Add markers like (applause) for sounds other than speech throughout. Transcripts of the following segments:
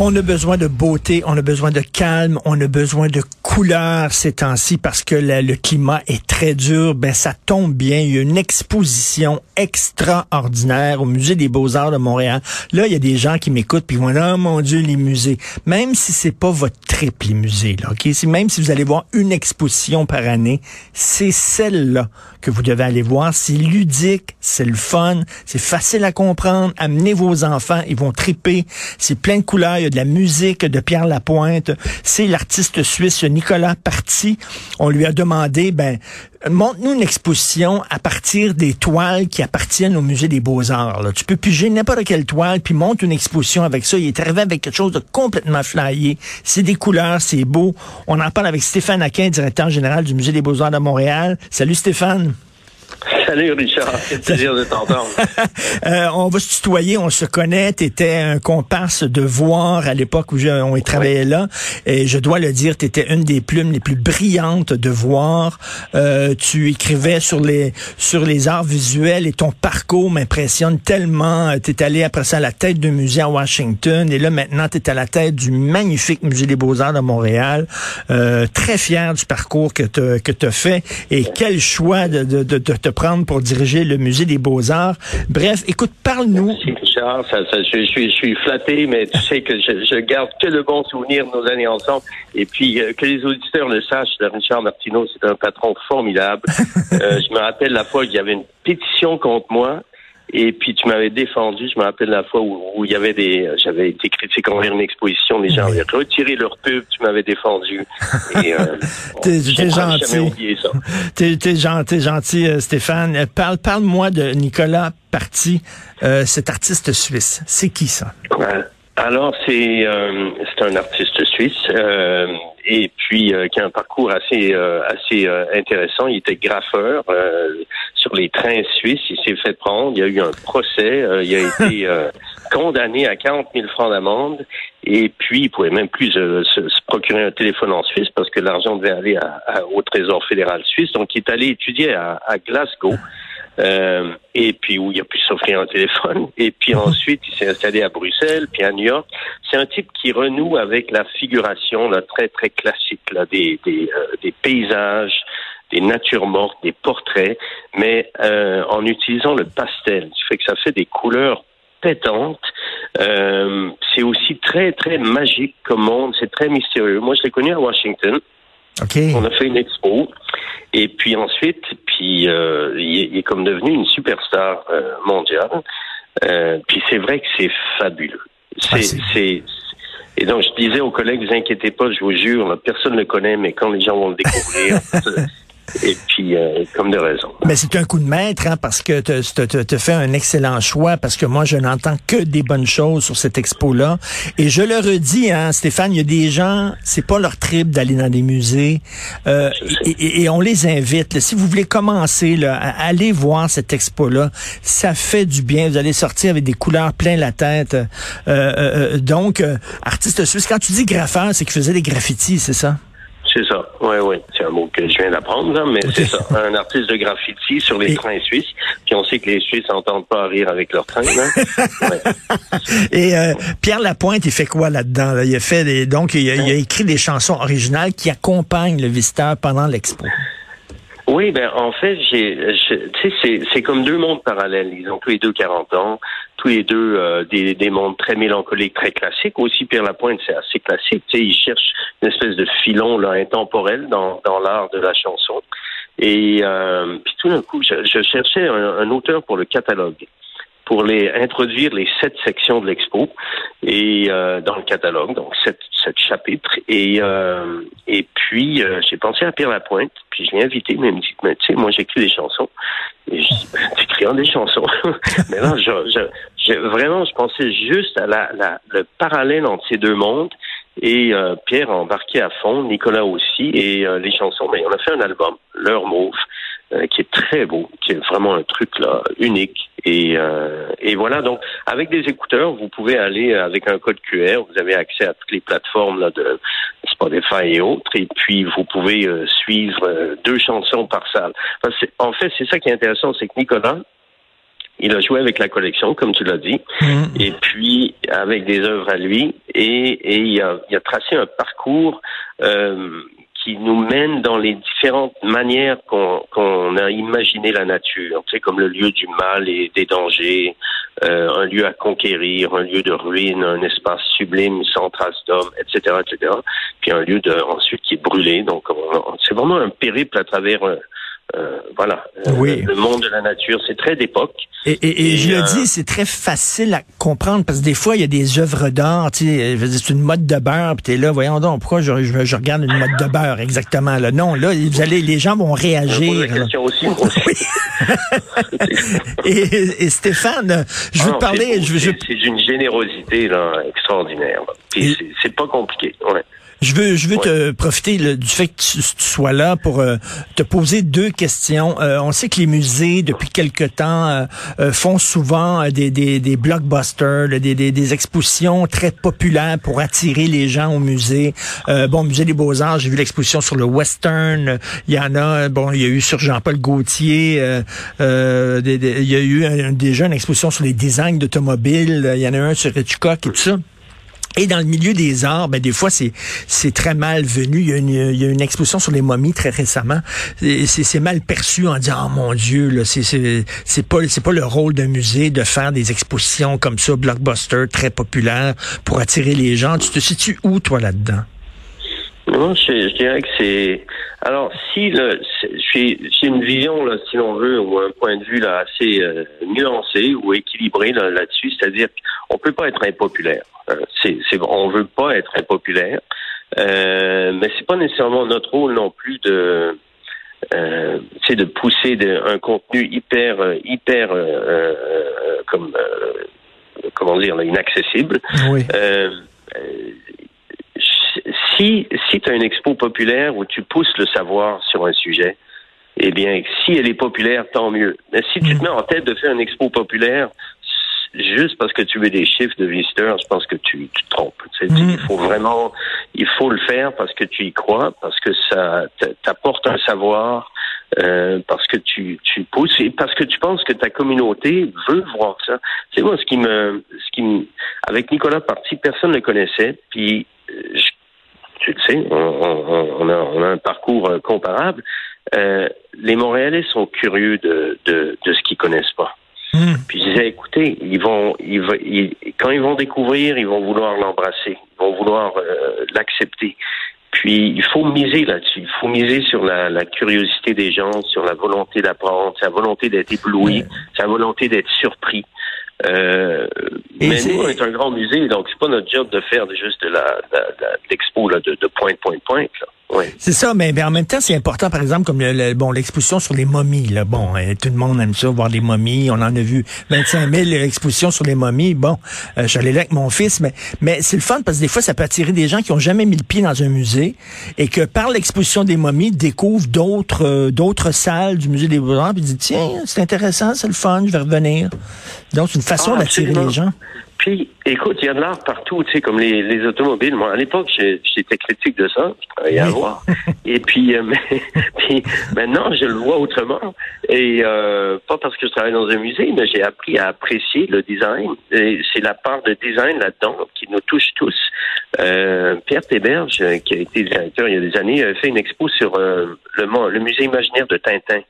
On a besoin de beauté, on a besoin de calme, on a besoin de couleur ces temps-ci parce que le, climat est très dur. Ben ça tombe bien, il y a une exposition extraordinaire au musée des Beaux-Arts de Montréal. Là, il y a des gens qui m'écoutent puis vont oh mon Dieu, les musées. Même si c'est pas votre trip les musées, là, ok, même si vous allez voir une exposition par année, c'est celle-là que vous devez aller voir. C'est ludique, c'est le fun, c'est facile à comprendre. Amenez vos enfants, ils vont triper. C'est plein de couleurs. De la musique de Pierre Lapointe. C'est l'artiste suisse Nicolas Parti. On lui a demandé, ben, montre-nous une exposition à partir des toiles qui appartiennent au musée des Beaux-Arts. Tu peux piger n'importe quelle toile, puis monte une exposition avec ça. Il est arrivé avec quelque chose de complètement flyé. C'est des couleurs, c'est beau. On en parle avec Stéphane Aquin, directeur général du musée des Beaux-Arts de Montréal. Salut Stéphane. Salut Richard, quel plaisir de t'entendre. (laughs) Euh, on va se tutoyer, on se connaît. Tu étais un comparse de voir à l'époque où on y travaillait là. Et je dois le dire, tu étais une des plumes les plus brillantes de voir. Euh, tu écrivais sur les sur les arts visuels et ton parcours m'impressionne tellement. Tu es allé après ça à la tête d'un musée à Washington et là maintenant tu es à la tête du magnifique musée des Beaux-Arts de Montréal. Euh, très fier du parcours que tu as fait et quel choix de, de, de te prendre pour diriger le musée des Beaux-Arts. Bref, écoute, parle-nous. Merci Richard, ça, ça, je, je suis, je suis flatté, mais tu sais que je, je garde que le bon souvenir de nos années ensemble. Et puis euh, que les auditeurs le sachent, Richard Martineau, c'est un patron formidable. (laughs) Euh, je me rappelle la fois qu'il y avait une pétition contre moi. Et puis tu m'avais défendu, je me rappelle la fois où, où il y avait des, j'avais été critiqué envers une exposition, les gens avaient retiré leur pub, tu m'avais défendu. Et, (laughs) euh, T'es- gentil. (laughs) T'es, t'es gentil, gentil, euh, Stéphane. Euh, Parle, parle-moi de Nicolas Parti, euh, cet artiste suisse. C'est qui ça? Ouais. Alors c'est euh, c'est un artiste suisse euh, et puis euh, qui a un parcours assez euh, assez euh, intéressant. Il était graffeur euh, sur les trains suisses. Il s'est fait prendre. Il y a eu un procès. euh, il a (laughs) été euh, condamné à 40 000 francs d'amende. Et puis il pouvait même plus euh, se, se procurer un téléphone en Suisse parce que l'argent devait aller à- à- au Trésor fédéral suisse. Donc il est allé étudier à, à Glasgow. Euh, et puis où il a pu s'offrir un téléphone. Et puis ensuite, il s'est installé à Bruxelles, puis à New York. C'est un type qui renoue avec la figuration là, très très classique là, des, des, euh, des paysages, des natures mortes, des portraits, mais euh, en utilisant le pastel. Ce fait que ça fait des couleurs pétantes. Euh, c'est aussi très très magique comme monde. C'est très mystérieux. Moi, je l'ai connu à Washington. OK. On a fait une expo. Et puis ensuite, puis euh, il, est, il est comme devenu une superstar euh, mondiale. Euh, puis c'est vrai que c'est fabuleux. C'est, Ah, c'est- c'est, et donc je disais aux collègues, vous inquiétez pas, je vous jure, là, personne ne le connaît, mais quand les gens vont le découvrir, (laughs) et puis euh, comme de raison. Mais c'est un coup de maître, hein, parce que tu as fait un excellent choix, parce que moi, je n'entends que des bonnes choses sur cette expo-là. Et je le redis, hein, Stéphane, il y a des gens, c'est pas leur trip d'aller dans des musées, euh, et, et- et on les invite. là. si vous voulez commencer, là, à aller voir cette expo-là, ça fait du bien. Vous allez sortir avec des couleurs plein la tête. Euh, donc, artiste suisse, quand tu dis graffeur, c'est qu'il faisait des graffitis, c'est ça? C'est ça, oui, oui. Un mot que je viens d'apprendre, là, mais c'est ça. Un artiste de graffiti sur les Et- trains suisses. Puis on sait que les Suisses n'entendent pas rire avec leurs trains. (laughs) Ouais. Et euh, Pierre Lapointe, il fait quoi là-dedans? là? Il a fait des, donc il a, il a écrit des chansons originales qui accompagnent le visiteur pendant l'expo. Oui, ben en fait, j'ai, je- tu sais, c'est, c'est comme deux mondes parallèles. Ils ont tous les deux 40 ans, tous les deux euh, des, des mondes très mélancoliques, très classiques. Aussi, Pierre Lapointe, c'est assez classique. Tu sais, il cherche une espèce de filon là intemporel dans, dans l'art de la chanson. Et euh, puis tout d'un coup, je, cherchais un, un auteur pour le catalogue pour les introduire les sept sections de l'expo et euh, dans le catalogue, donc sept, sept chapitres. Et euh, et puis euh, j'ai pensé à Pierre Lapointe, puis je l'ai invité, mais il me dit, mais tu sais, moi j'écris des chansons. Et je ben, des chansons. (laughs) mais là, je, je, vraiment, je pensais juste à la, la, le parallèle entre ces deux mondes. Et euh, Pierre a embarqué à fond, Nicolas aussi, et euh, les chansons, mais on a fait un album, Leur Mauve, euh, qui est très beau, qui est vraiment un truc là unique. Et, euh, et voilà, donc avec des écouteurs, vous pouvez aller avec un code QR, vous avez accès à toutes les plateformes là, de Spotify et autres, et puis vous pouvez euh, suivre euh, deux chansons par salle. en fait, c'est ça qui est intéressant, c'est que Nicolas, il a joué avec la collection, comme tu l'as dit, mmh. et puis avec des œuvres à lui, et, et il, a, il a tracé un parcours euh, qui nous mène dans les différentes manières qu'on a imaginé la nature, tu sais, comme le lieu du mal et des dangers, euh, un lieu à conquérir, un lieu de ruine, un espace sublime sans trace d'homme, etc., etc. Puis un lieu de, ensuite qui est brûlé. Donc, c'est vraiment un périple à travers euh, voilà, euh, oui. le, monde de la nature, c'est très d'époque. Et, et, et, je le euh, dis, c'est très facile à comprendre parce que des fois, il y a des œuvres d'art, tu sais, c'est une mode de beurre, puis t'es là, voyons donc, pourquoi je, je, regarde une mode de beurre exactement là? Non, là, vous allez, les gens vont réagir. question aussi. (laughs) et, Stéphane, je veux te parler. C'est une générosité là, extraordinaire. C'est pas compliqué. Ouais. Je veux, je veux te profiter du fait que tu, sois là pour euh, te poser deux questions. Euh, on sait que les musées, depuis quelque temps, euh, font souvent des, des, des blockbusters, des, des, des, expositions très populaires pour attirer les gens au musée. bon, musée des Beaux-Arts, j'ai vu l'exposition sur le western. Il y en a, bon, il y a eu sur Jean-Paul Gaultier. il y a eu déjà une exposition sur les designs d'automobiles. Il y en a un sur Hitchcock et tout ça. Et dans le milieu des arts, ben des fois c'est c'est très mal venu. Il y, a une, il y a une exposition sur les momies très récemment. C'est mal perçu en disant oh mon Dieu, là, c'est c'est pas c'est pas le rôle d'un musée de faire des expositions comme ça, blockbuster, très populaires pour attirer les gens. Tu te situes où toi là-dedans? Non, je, dirais que c'est. Alors, si le, j'ai une vision là, si l'on veut, ou un point de vue là assez euh, nuancé ou équilibré là-dessus, c'est-à-dire qu'on peut pas être impopulaire. Euh, c'est, c'est, on veut pas être impopulaire, euh, mais c'est pas nécessairement notre rôle non plus de, euh, c'est de pousser de, un contenu hyper, hyper, euh, comme, comment dire, inaccessible. Oui. Si si tu as une expo populaire où tu pousses le savoir sur un sujet, eh bien, si elle est populaire, tant mieux. Mais si tu te mm. mets en tête de faire une expo populaire juste parce que tu veux des chiffres de visiteurs, je pense que tu, tu te trompes. Mm. Il faut vraiment, il faut le faire parce que tu y crois, parce que ça t'apporte un savoir, euh, parce que tu, tu pousses et parce que tu penses que ta communauté veut voir ça. C'est moi ce qui me, ce qui me, avec Nicolas Parti, personne ne le connaissait, puis tu le sais, on, a, on a un parcours euh, comparable. Euh, les Montréalais sont curieux de, de, de ce qu'ils connaissent pas. Hmm. Puis je disais, écoutez, ils vont, ils, quand ils vont découvrir, ils vont vouloir l'embrasser, ils vont vouloir euh, l'accepter. Puis il faut miser là-dessus. Il faut miser sur la, la, curiosité des gens, sur la volonté d'apprendre, sa volonté d'être ébloui, sa volonté d'être surpris. Euh, mais nous, on est un grand musée, donc c'est pas notre job de faire juste de la, l'expo de, de pointe, pointe, pointe. Là. C'est ça, mais, en même temps, c'est important, par exemple, comme le, bon l'exposition sur les momies. Là. Bon, euh, tout le monde aime ça, voir des momies. On en a vu 25 000 expositions sur les momies. Bon, euh, j'allais là avec mon fils, mais, mais c'est le fun parce que des fois, ça peut attirer des gens qui ont jamais mis le pied dans un musée et que par l'exposition des momies, découvrent d'autres euh, d'autres salles du musée des Beaux-Arts puis disent, tiens, c'est intéressant, c'est le fun, je vais revenir. Donc, c'est une façon ah, d'attirer les gens. Puis, écoute, il y a de l'art partout, tu sais, comme les, les automobiles. Moi, à l'époque, j'étais critique de ça, je travaillais à voir. (laughs) Et puis, euh, (laughs) puis, maintenant, je le vois autrement. Et euh, pas parce que je travaille dans un musée, mais j'ai appris à apprécier le design. C'est la part de design là-dedans qui nous touche tous. Euh, Pierre Théberge, qui a été directeur il y a des années, a fait une expo sur le, le musée imaginaire de Tintin.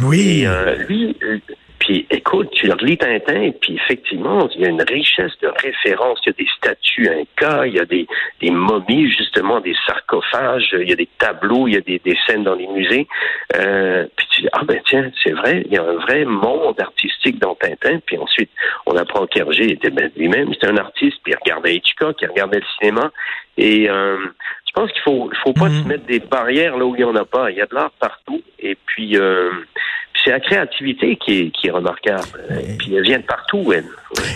Oui. Et, lui, puis écoute, tu relis Tintin, puis effectivement, il y a une richesse de références. Il y a des statues cas, il y a des, des momies, justement, des sarcophages, il y a des tableaux, il y a des, des scènes dans les musées. Euh, puis tu dis, ah ben tiens, c'est vrai, il y a un vrai monde artistique dans Tintin. Puis ensuite, on apprend qu'Hergé était ben, lui-même, c'était un artiste, puis il regardait Hitchcock, il regardait le cinéma. Et euh, je pense qu'il faut, faut pas mhm. se mettre des barrières là où il n'y en a pas. Il y a de l'art partout. Et puis, euh, c'est la créativité qui est, qui est remarquable. Et puis elle vient de partout, elle.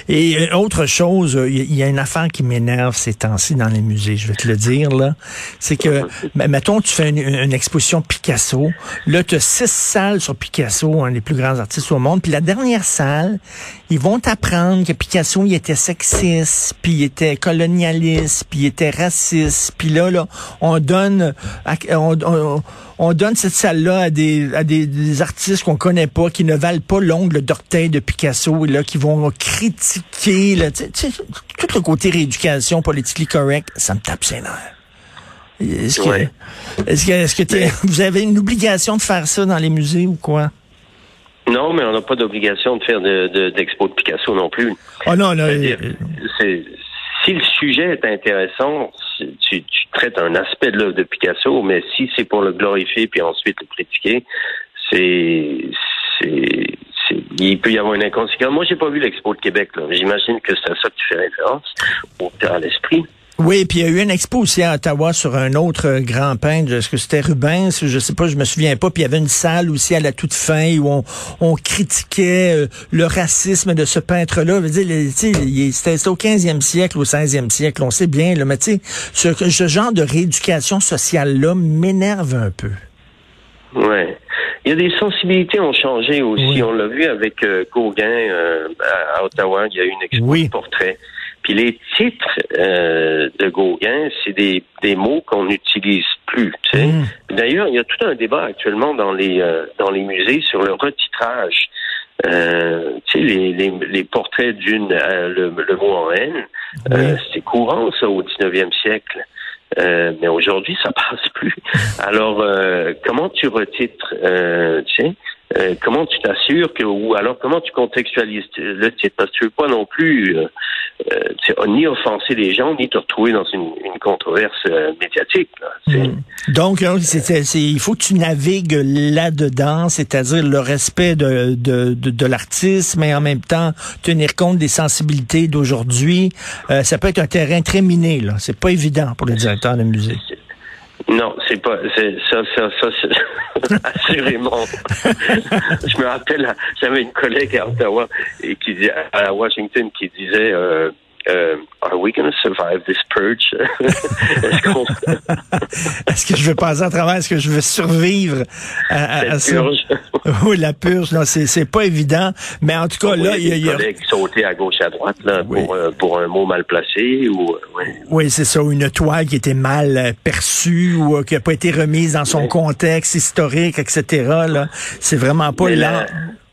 Et euh, autre chose, euh, il y a une affaire qui m'énerve ces temps-ci dans les musées, je vais te le dire, là. C'est que, mettons, tu fais une, exposition Picasso. Là, tu as six salles sur Picasso, un des plus grands artistes au monde. Puis la dernière salle, ils vont t'apprendre que Picasso, il était sexiste, puis il était colonialiste, puis il était raciste. Puis là, là, on donne... On, on, donne cette salle-là à des, à des, artistes qu'on connaît pas, qui ne valent pas l'ongle d'orteil de Picasso, là, qui vont critiquer, là, tout le côté rééducation politically correct, ça me tape ses nerfs. Est-ce que, est-ce que, est-ce que vous avez une obligation de faire ça dans les musées ou quoi? Non, mais on n'a pas d'obligation de faire d'expo de, Picasso non plus. Oh non, là, euh, si le sujet est intéressant, tu, traites un aspect de l'œuvre de Picasso, mais si c'est pour le glorifier puis ensuite le critiquer, c'est il peut y avoir une inconséquence. Moi, j'ai pas vu l'expo de Québec. J'imagine que c'est à ça que tu fais référence, au à l'esprit. Oui, puis il y a eu une expo aussi à Ottawa sur un autre grand peintre. Est-ce que c'était Rubens? Je sais pas, je me souviens pas. Puis il y avait une salle aussi à la toute fin où on, critiquait euh, le racisme de ce peintre-là. C'était au 15e siècle, au 16e siècle, on sait bien. Là, mais tu sais, ce, ce genre de rééducation sociale-là m'énerve un peu. Ouais. Il y a des sensibilités ont changé aussi. On l'a vu avec euh, Gauguin euh, à, Ottawa. Il y a eu une expo de portrait. Puis les titres euh, de Gauguin, c'est des, des mots qu'on n'utilise plus. Tu sais. Mm. D'ailleurs, il y a tout un débat actuellement dans les euh, dans les musées sur le retitrage. Euh, tu sais, les, les, les portraits d'une euh, le, le, mot en haine, c'était courant ça au 19e siècle. Mais aujourd'hui, ça passe plus. Alors, comment tu retitres, tu sais, euh, comment tu t'assures que, ou alors comment tu contextualises le titre, parce que tu veux pas non plus euh, euh, ni offenser les gens, ni te retrouver dans une, controverse médiatique. Hmm. Donc, il faut que tu navigues là-dedans, c'est-à-dire le respect de, de, de, l'artiste, mais en même temps tenir compte des sensibilités d'aujourd'hui. ça peut être un terrain très miné, là. C'est pas évident pour le directeur de musée. Non, c'est pas ça, ça, ça, (laughs) assurément. (laughs) je me rappelle, j'avais une collègue à Ottawa et qui à Washington qui disait euh, euh, Are we going to survive this purge? (laughs) (laughs) Est-ce que je vais passer à travers? Est-ce que je vais survivre à, à, ça? Purge. (laughs) oui, la purge, non, c'est, pas évident. Mais en tout cas, là, il y a. Il y a des sauter à gauche, à droite, là, pour, euh, pour un mot mal placé. Ou, euh. Oui, c'est ça. Une toile qui était mal euh, perçue ou qui n'a pas été remise dans son contexte historique, etc. Là. C'est vraiment pas là.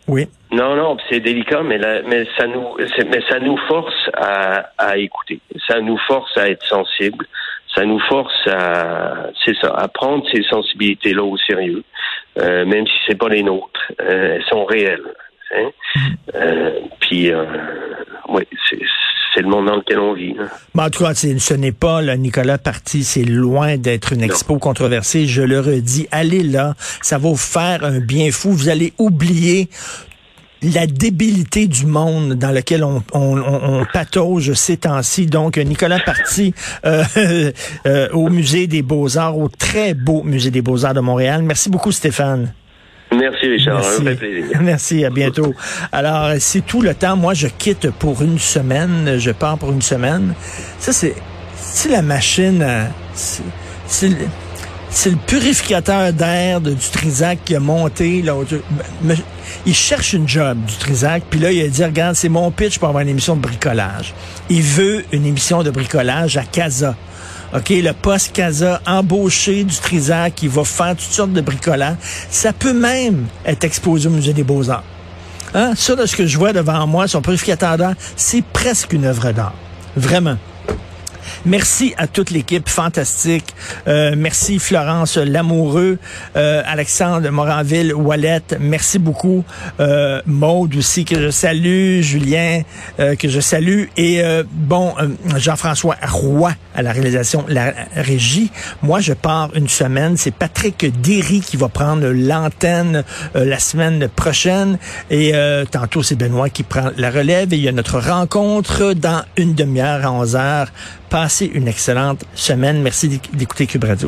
Oui. Non, non, c'est délicat, mais, mais ça nous, mais ça nous force à, à écouter. Ça nous force à être sensible. Ça nous force à, c'est ça, à prendre ces sensibilités-là au sérieux, euh, même si c'est pas les nôtres. Euh, elles sont réelles. Hein? Euh, puis, euh, oui, c'est le monde dans lequel on vit. en tout cas, ce n'est pas là, Nicolas Parti, c'est loin d'être une expo controversée. Je le redis, allez là, ça va vous faire un bien fou. Vous allez oublier la débilité du monde dans lequel on, on, on patauge ces temps-ci. Donc, Nicolas Parti euh, (laughs) euh, au Musée des Beaux-Arts, au très beau Musée des Beaux-Arts de Montréal. Merci beaucoup, Stéphane. Merci, Richard. Merci. (laughs) Merci, à bientôt. Alors, c'est tout le temps. Moi, je quitte pour une semaine. Je pars pour une semaine. Ça, c'est, c'est la machine. C'est, c'est le purificateur d'air de, du Trisac qui a monté. Là, il cherche une job du Trisac, puis là, il a dit, regarde, c'est mon pitch pour avoir une émission de bricolage. Il veut une émission de bricolage à Casa. OK, le poste Casa embauché du Trisac qui va faire toutes sortes de bricolage. Ça peut même être exposé au Musée des Beaux-Arts. Hein? Ça, de ce que je vois devant moi, son purificateur d'air, c'est presque une œuvre d'art. Vraiment. Merci à toute l'équipe fantastique. Euh, merci Florence Lamoureux, euh, Alexandre Moranville, Wallet. Merci beaucoup. Euh, Maude aussi que je salue, Julien euh, que je salue et euh, bon Jean-François Roy à la réalisation, la régie. Moi, je pars une semaine. C'est Patrick Derry qui va prendre l'antenne la semaine prochaine et tantôt c'est Benoît qui prend la relève et il y a notre rencontre dans une demi-heure à 11 heures Passez une excellente semaine. Merci d'écouter Cube Radio.